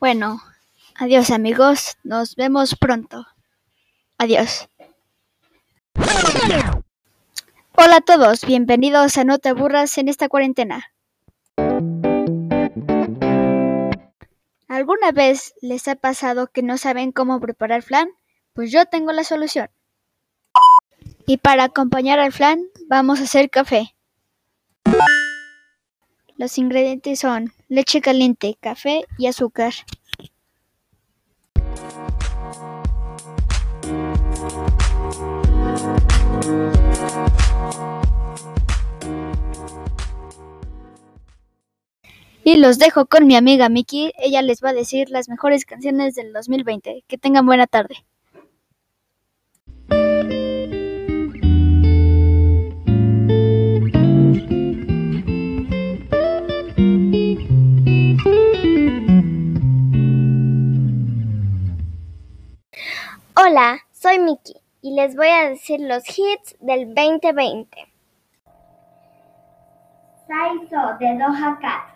Bueno, adiós amigos, nos vemos pronto. Adiós. Hola a todos, bienvenidos a No te aburras en esta cuarentena. ¿Alguna vez les ha pasado que no saben cómo preparar flan? Pues yo tengo la solución. Y para acompañar al flan vamos a hacer café. Los ingredientes son leche caliente, café y azúcar. Y los dejo con mi amiga Miki. Ella les va a decir las mejores canciones del 2020. Que tengan buena tarde. Hola, soy Miki y les voy a decir los hits del 2020. Saiso de Doha Cat.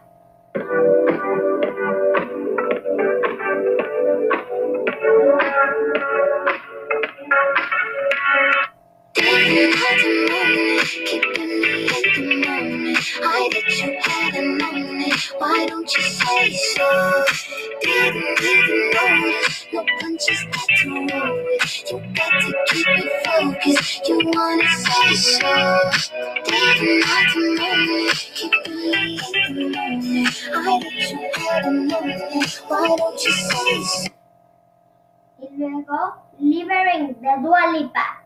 I bet you haven't known it. Why don't you say so? Didn't even notice. No punches got to roll with. You got to keep it focused. You wanna say so? Didn't even know it. Keep really at the moment. I bet you haven't known it. Why don't you say so? Y luego, Libering de Dua Lipa.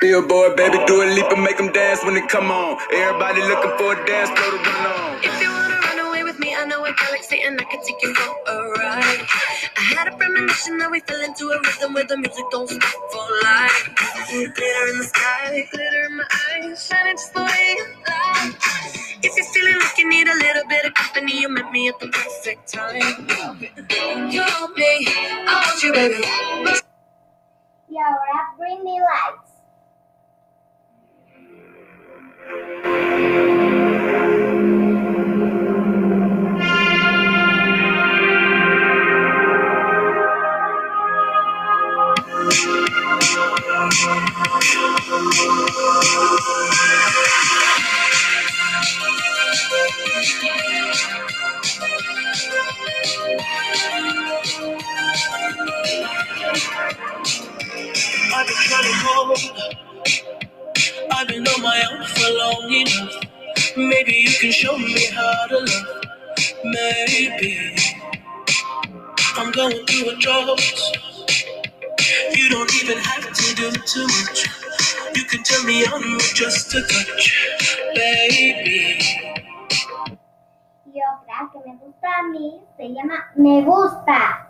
Billboard, baby, do a leap and make them dance when they come on. Everybody looking for a dance floor to run on. If you wanna run away with me, I know a galaxy and I can take you for a ride. I had a premonition that we fell into a rhythm where the music don't stop for life. Glitter in the sky, glitter in my eyes, shining just the way you like. If you're feeling like you need a little bit of company, you met me at the perfect time. You want me, I want you, baby. Y ahora, Bring Me Lights. I've been trying home. I've been on my own for long enough. Maybe you can show me how to love. Maybe I'm going through a drought. You don't even have to do too much. You can turn me on with just a touch, baby. Y otra que me gusta a mí se llama Me Gusta.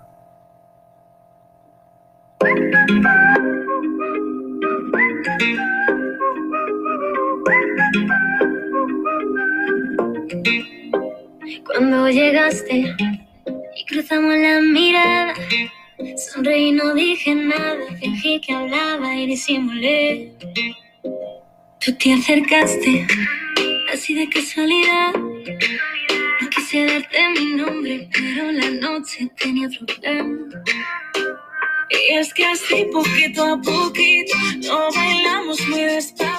Cuando llegaste y cruzamos la mirada, sonreí, no dije nada, fingí que y disimulé. Tú te acercaste, así de casualidad. No quise darte mi nombre, pero la noche tenía otro plan. Y es que así poquito a poquito, no bailamos muy despacio.